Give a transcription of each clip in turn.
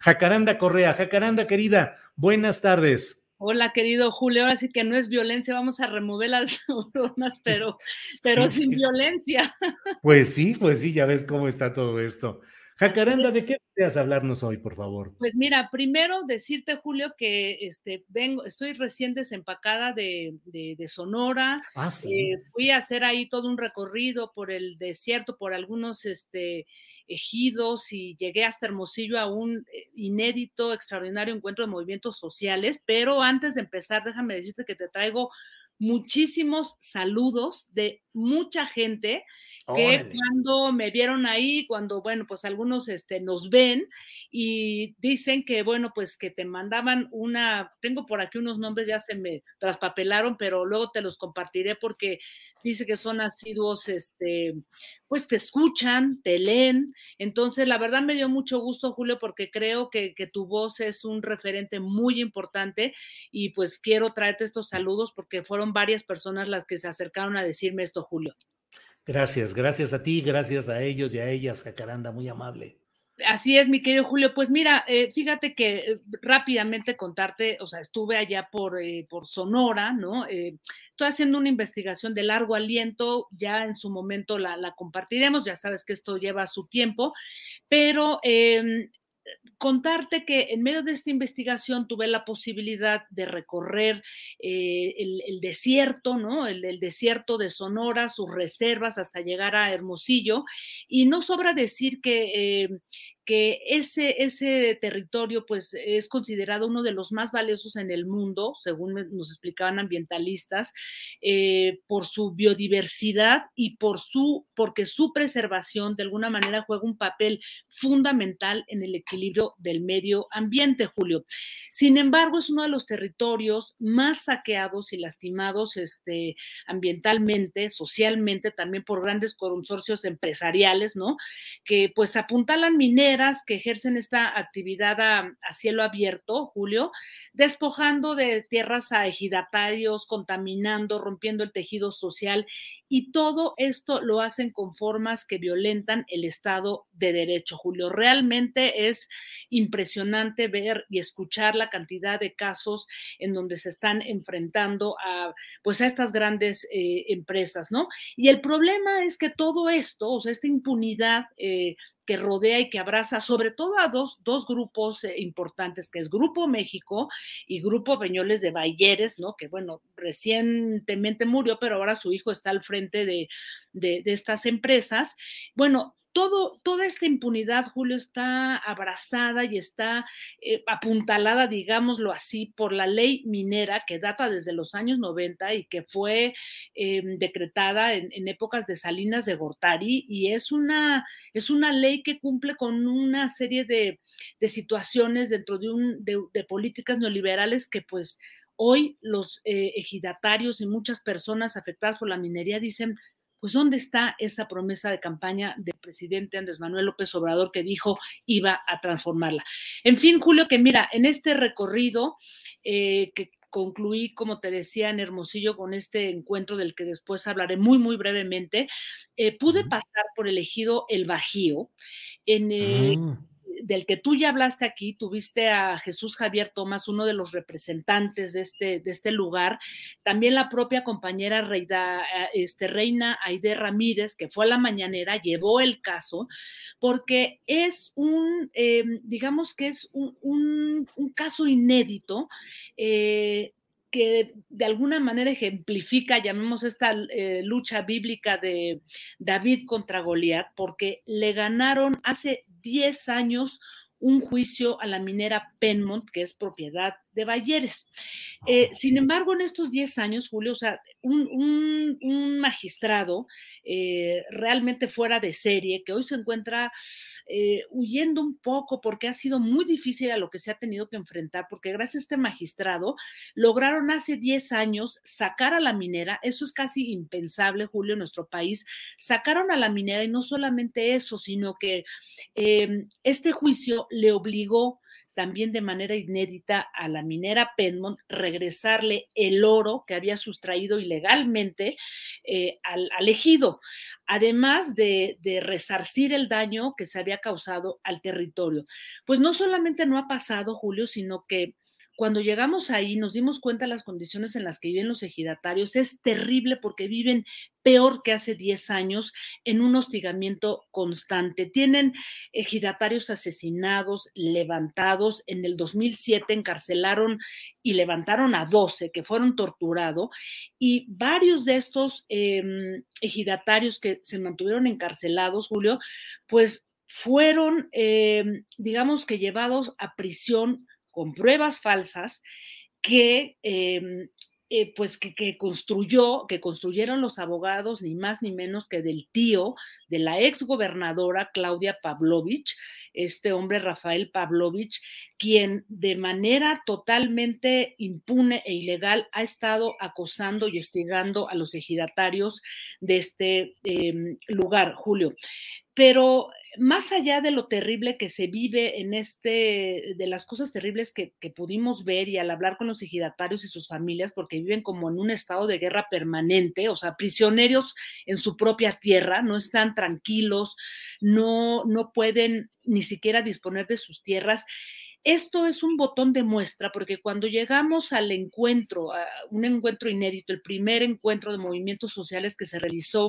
Jacaranda Correa, Jacaranda querida, buenas tardes. Hola, querido Julio. Ahora sí que no es violencia, vamos a remover las neuronas, pero, pero sin violencia. Pues sí, pues sí, ya ves cómo está todo esto. Jacaranda, ¿de qué deseas hablarnos hoy, por favor? Pues mira, primero decirte, Julio, que este, vengo, estoy recién desempacada de, de, de Sonora. Ah, sí. Eh, fui a hacer ahí todo un recorrido por el desierto, por algunos este, ejidos y llegué hasta Hermosillo a un eh, inédito, extraordinario encuentro de movimientos sociales. Pero antes de empezar, déjame decirte que te traigo muchísimos saludos de mucha gente que Órale. cuando me vieron ahí, cuando, bueno, pues algunos este, nos ven y dicen que, bueno, pues que te mandaban una, tengo por aquí unos nombres, ya se me traspapelaron, pero luego te los compartiré porque dice que son asiduos, este, pues te escuchan, te leen. Entonces, la verdad me dio mucho gusto, Julio, porque creo que, que tu voz es un referente muy importante y pues quiero traerte estos saludos porque fueron varias personas las que se acercaron a decirme esto, Julio. Gracias, gracias a ti, gracias a ellos y a ellas, Jacaranda, muy amable. Así es, mi querido Julio. Pues mira, eh, fíjate que eh, rápidamente contarte, o sea, estuve allá por, eh, por Sonora, ¿no? Estoy haciendo una investigación de largo aliento, ya en su momento la, la compartiremos, ya sabes que esto lleva su tiempo, pero em, contarte que en medio de esta investigación tuve la posibilidad de recorrer eh, el, desierto, ¿no? El, el, desierto de Sonora, sus reservas hasta llegar a Hermosillo. Y no sobra decir que, eh, que ese, ese territorio pues es considerado uno de los más valiosos en el mundo, según nos explicaban ambientalistas, eh, por su biodiversidad y por su, porque su preservación de alguna manera juega un papel fundamental en el equilibrio del medio ambiente, Julio. Sin embargo, es uno de los territorios más saqueados y lastimados este, ambientalmente, socialmente, también por grandes consorcios empresariales, ¿no? Que pues apuntalan que ejercen esta actividad a, a, cielo abierto, Julio, despojando de tierras a ejidatarios, contaminando, rompiendo el tejido social y todo esto lo hacen con formas que violentan el Estado de Derecho, Julio. Realmente es impresionante ver y escuchar la cantidad de casos en donde se están enfrentando a, pues, a estas grandes eh, empresas, ¿no? Y el problema es que todo esto, o sea, esta impunidad eh, que rodea y que abraza sobre todo a dos, dos grupos eh, importantes, que es Grupo México y Grupo Peñoles de Bayeres, ¿no? Que bueno, recientemente murió, pero ahora su hijo está al frente de, de estas empresas. Bueno, todo, toda esta impunidad, Julio, está abrazada y está eh, apuntalada, digámoslo así, por la ley minera que data desde los años 90 y que fue eh, decretada en, épocas de Salinas de Gortari y es una, es una ley que cumple con una serie de, de situaciones dentro de, un, de, de políticas neoliberales que pues hoy los eh, ejidatarios y muchas personas afectadas por la minería dicen, pues ¿dónde está esa promesa de campaña del presidente Andrés Manuel López Obrador que dijo iba a transformarla? En fin, Julio, que mira, en este recorrido eh, que concluí, como te decía, en Hermosillo con este encuentro del que después hablaré muy, muy brevemente, eh, pude pasar por el ejido El Bajío, en... Eh, del que tú ya hablaste aquí, tuviste a Jesús Javier Tomás, uno de los representantes de este, de este lugar, también la propia compañera Reida, este, Reina Aide Ramírez, que fue a la mañanera, llevó el caso, porque es un, eh, digamos que es un, un, caso inédito. Eh, que de alguna manera ejemplifica, llamemos esta eh, lucha bíblica de David contra Goliat, porque le ganaron hace 10 años un juicio a la minera Penmont, que es propiedad de Bayeres. Eh, sin embargo, en estos 10 años, Julio, o sea, un, magistrado eh, realmente fuera de serie, que hoy se encuentra eh, huyendo un poco porque ha sido muy difícil a lo que se ha tenido que enfrentar, porque gracias a este magistrado lograron hace 10 años sacar a la minera, eso es casi impensable, Julio, en nuestro país, sacaron a la minera y no solamente eso, sino que este juicio le obligó también de manera inédita a la minera Penmont regresarle el oro que había sustraído ilegalmente eh, al, ejido, además de, de, resarcir el daño que se había causado al territorio. Pues no solamente no ha pasado, Julio, sino que cuando llegamos ahí nos dimos cuenta de las condiciones en las que viven los ejidatarios. Es terrible porque viven peor que hace 10 años en un hostigamiento constante. Tienen ejidatarios asesinados, levantados. En el 2007 encarcelaron y levantaron a 12 que fueron torturados y varios de estos em, ejidatarios que se mantuvieron encarcelados, Julio, pues fueron, em, digamos que llevados a prisión con pruebas falsas que, em, eh, pues que, construyó, que construyeron los abogados, ni más ni menos que del tío de la ex gobernadora Claudia Pavlovich, este hombre Rafael Pavlovich, quien de manera totalmente impune e ilegal ha estado acosando y hostigando a los ejidatarios de este em, lugar, Julio. Pero más allá de lo terrible que se vive en este, de las cosas terribles que, pudimos ver y al hablar con los ejidatarios y sus familias, porque viven como en un estado de guerra permanente, o sea, prisioneros en su propia tierra, no están tranquilos, no, no pueden ni siquiera disponer de sus tierras. Esto es un botón de muestra porque cuando llegamos al encuentro, a un encuentro inédito, el primer encuentro de movimientos sociales que se realizó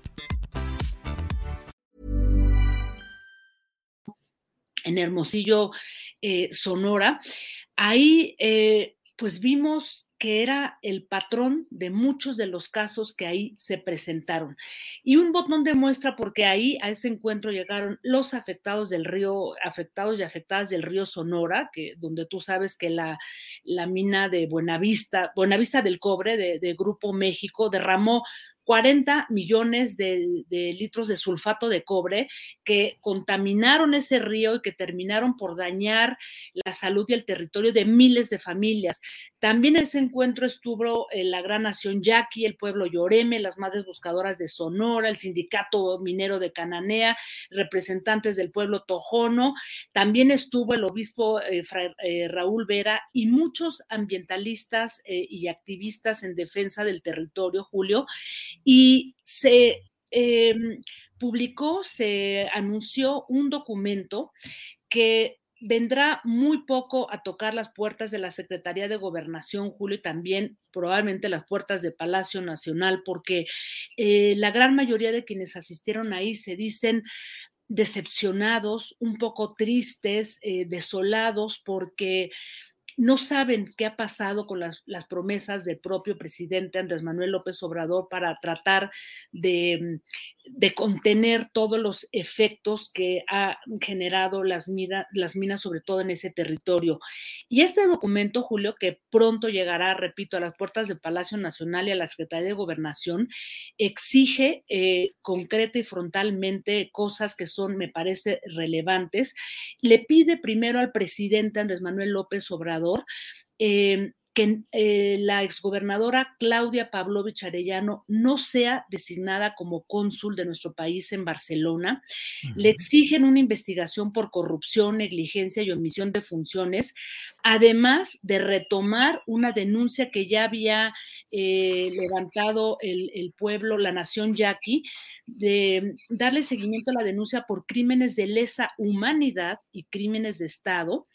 en Hermosillo, eh, Sonora, ahí eh, pues vimos que era el patrón de muchos de los casos que ahí se presentaron. Y un botón de muestra porque ahí a ese encuentro llegaron los afectados del río, afectados y afectadas del río Sonora, que donde tú sabes que la, la mina de Buenavista, Buenavista del Cobre de, de Grupo México derramó 40 millones de, litros de sulfato de cobre que contaminaron ese río y que terminaron por dañar la salud y el territorio de miles de familias. También en ese encuentro estuvo eh, la gran nación Yaqui, el pueblo Lloreme, las madres buscadoras de Sonora, el sindicato minero de Cananea, representantes del pueblo Tojono. También estuvo el obispo eh, eh, Raúl Vera y muchos ambientalistas y activistas en defensa del territorio, Julio y se em, publicó, se anunció un documento que vendrá muy poco a tocar las puertas de la Secretaría de Gobernación, Julio, y también probablemente las puertas de Palacio Nacional, porque eh, la gran mayoría de quienes asistieron ahí se dicen decepcionados, un poco tristes, eh, desolados, porque no saben qué ha pasado con las, promesas del propio presidente Andrés Manuel López Obrador para tratar de de contener todos los efectos que ha generado las, las minas, sobre todo en ese territorio. Y este documento, Julio, que pronto llegará, repito, a las puertas del Palacio Nacional y a la Secretaría de Gobernación, exige eh, concreta y frontalmente cosas que son, me parece, relevantes. Le pide primero al presidente Andrés Manuel López Obrador eh, que eh, la exgobernadora Claudia Pavlovich Arellano no sea designada como cónsul de nuestro país en Barcelona. Le exigen una investigación por corrupción, negligencia y omisión de funciones, además de retomar una denuncia que ya había eh, levantado el, pueblo, la nación yaqui, de darle seguimiento a la denuncia por crímenes de lesa humanidad y crímenes de Estado,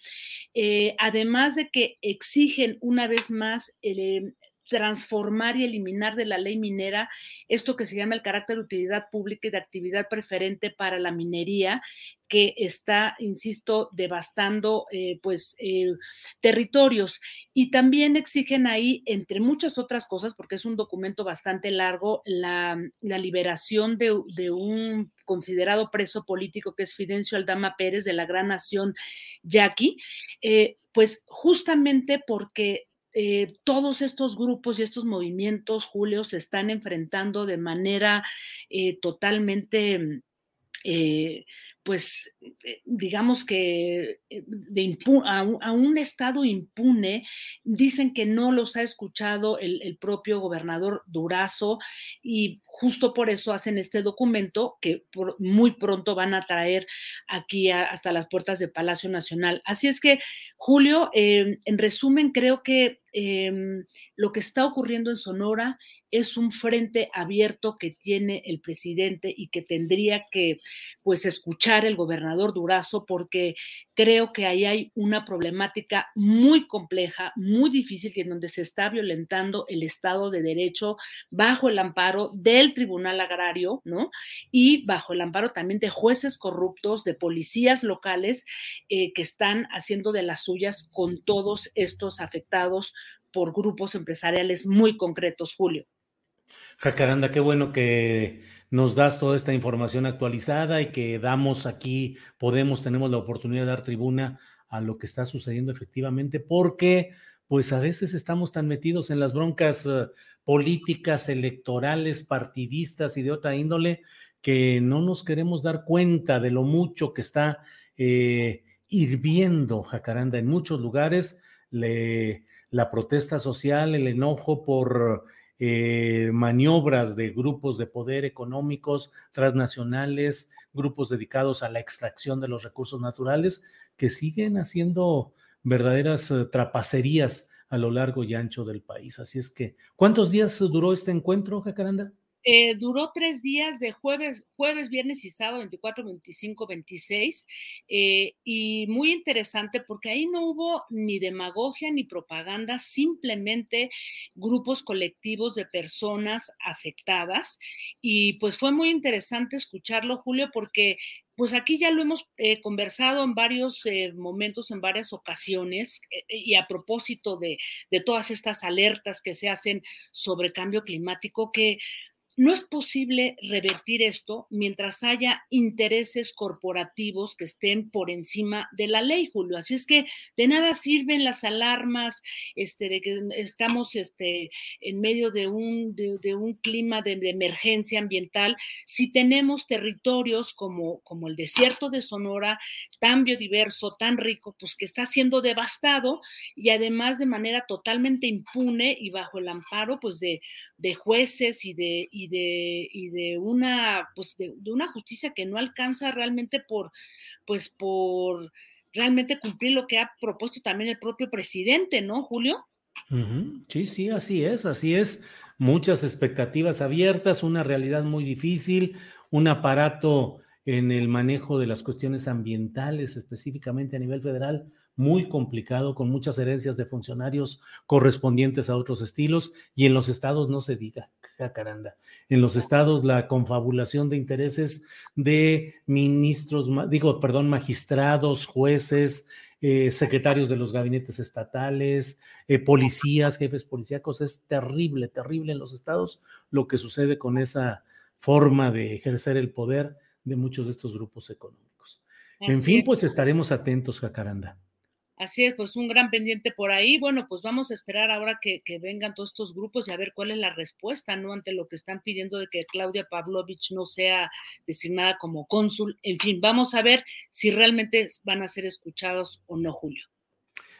eh, además de que exigen una vez más el, transformar y eliminar de la ley minera esto que se llama el carácter de utilidad pública y de actividad preferente para la minería, que está, insisto, devastando eh, pues eh, territorios. Y también exigen ahí, entre muchas otras cosas, porque es un documento bastante largo, la, liberación de, de, un considerado preso político que es Fidencio Aldama Pérez de la gran nación yaqui, eh, pues justamente porque eh, todos estos grupos y estos movimientos, Julio, se están enfrentando de manera eh, totalmente, eh, pues, digamos que de a, un Estado impune, dicen que no los ha escuchado el, el propio gobernador Durazo y justo por eso hacen este documento que muy pronto van a traer aquí hasta las puertas del Palacio Nacional. Así es que, Julio, en resumen, creo que eh, lo que está ocurriendo en Sonora es un frente abierto que tiene el presidente y que tendría que pues escuchar el gobernador Durazo porque creo que ahí hay una problemática muy compleja, muy difícil y en donde se está violentando el Estado de Derecho bajo el amparo del Tribunal Agrario, ¿no? Y bajo el amparo también de jueces corruptos, de policías locales eh, que están haciendo de las suyas con todos estos afectados por grupos empresariales muy concretos, Julio. Jacaranda, qué bueno que nos das toda esta información actualizada y que damos aquí, podemos, tenemos la oportunidad de dar tribuna a lo que está sucediendo efectivamente, porque pues a veces estamos tan metidos en las broncas uh, políticas, electorales, partidistas y de otra índole, que no nos queremos dar cuenta de lo mucho que está eh, hirviendo Jacaranda en muchos lugares, le, la protesta social, el enojo por eh, maniobras de grupos de poder económicos transnacionales, grupos dedicados a la extracción de los recursos naturales, que siguen haciendo verdaderas eh, trapacerías a lo largo y ancho del país. Así es que, ¿cuántos días duró este encuentro, Jacaranda? Eh, duró tres días de jueves, jueves, viernes y sábado, 24, 25, 26, eh, y muy interesante porque ahí no hubo ni demagogia ni propaganda, simplemente grupos colectivos de personas afectadas. Y pues fue muy interesante escucharlo, Julio, porque pues aquí ya lo hemos eh, conversado en varios eh, momentos, en varias ocasiones, y a propósito de, de, todas estas alertas que se hacen sobre cambio climático, que no es posible revertir esto mientras haya intereses corporativos que estén por encima de la ley, Julio. Así es que de nada sirven las alarmas este, de que estamos este, en medio de un, de, un clima de, emergencia ambiental si tenemos territorios como, como el desierto de Sonora, tan biodiverso, tan rico, pues que está siendo devastado y además de manera totalmente impune y bajo el amparo pues de, de jueces y de... de, y de una, pues de, una justicia que no alcanza realmente por, pues por realmente cumplir lo que ha propuesto también el propio presidente, ¿no, Julio? Sí, sí, así es, así es. Muchas expectativas abiertas, una realidad muy difícil, un aparato en el manejo de las cuestiones ambientales, específicamente a nivel federal, muy complicado, con muchas herencias de funcionarios correspondientes a otros estilos, y en los estados no se diga. Jacaranda. En los estados, la confabulación de intereses de ministros, digo, perdón, magistrados, jueces, eh, secretarios de los gabinetes estatales, eh, policías, jefes policíacos, es terrible, terrible en los estados lo que sucede con esa forma de ejercer el poder de muchos de estos grupos económicos. en fin, pues estaremos atentos, Jacaranda. Así es, pues un gran pendiente por ahí. Bueno, pues vamos a esperar ahora que, vengan todos estos grupos y a ver cuál es la respuesta, ¿no? Ante lo que están pidiendo de que Claudia Pavlovich no sea designada como cónsul. En fin, vamos a ver si realmente van a ser escuchados o no, Julio.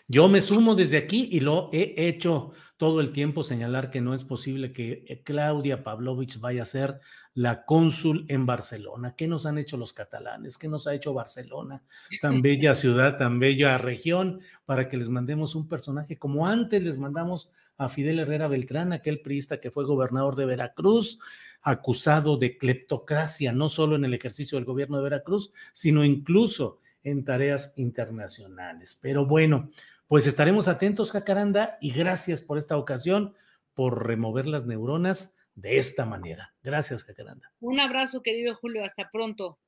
Yo me sumo desde aquí y lo he hecho todo el tiempo señalar que no es posible que eh, Claudia Pavlovich vaya a ser la cónsul en Barcelona. ¿Qué nos han hecho los catalanes? ¿Qué nos ha hecho Barcelona? Tan bella ciudad, tan bella región, para que les mandemos un personaje como antes les mandamos a Fidel Herrera Beltrán, aquel priista que fue gobernador de Veracruz, acusado de cleptocracia, no solo en el ejercicio del gobierno de Veracruz, sino incluso en tareas internacionales. Pero bueno, pues estaremos atentos, Jacaranda, y gracias por esta ocasión, por remover las neuronas de esta manera. Gracias, Jacaranda. Un abrazo, querido Julio. Hasta pronto.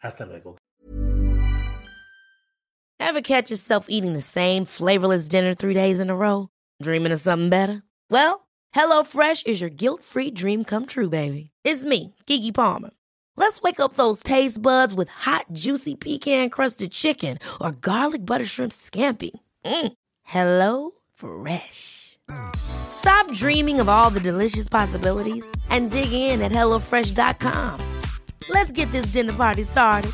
Hasta luego. Ever catch yourself eating the same flavorless dinner three days in a row? Dreaming of something better? Well, HelloFresh is your guilt-free dream come true, baby. It's me, Kiki Palmer. Let's wake up those taste buds with hot, juicy pecan-crusted chicken or garlic butter shrimp scampi. Mm. Hello Fresh. Stop dreaming of all the delicious possibilities and dig in at HelloFresh.com. Let's get this dinner party started.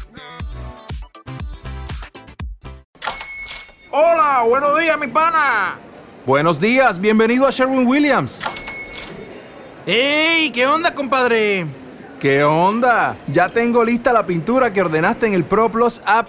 Hola, buenos días, mi pana. Buenos días, bienvenido a Sherwin Williams. ¡Ey! ¿Qué onda, compadre? ¿Qué onda? Ya tengo lista la pintura que ordenaste en el ProPlus app.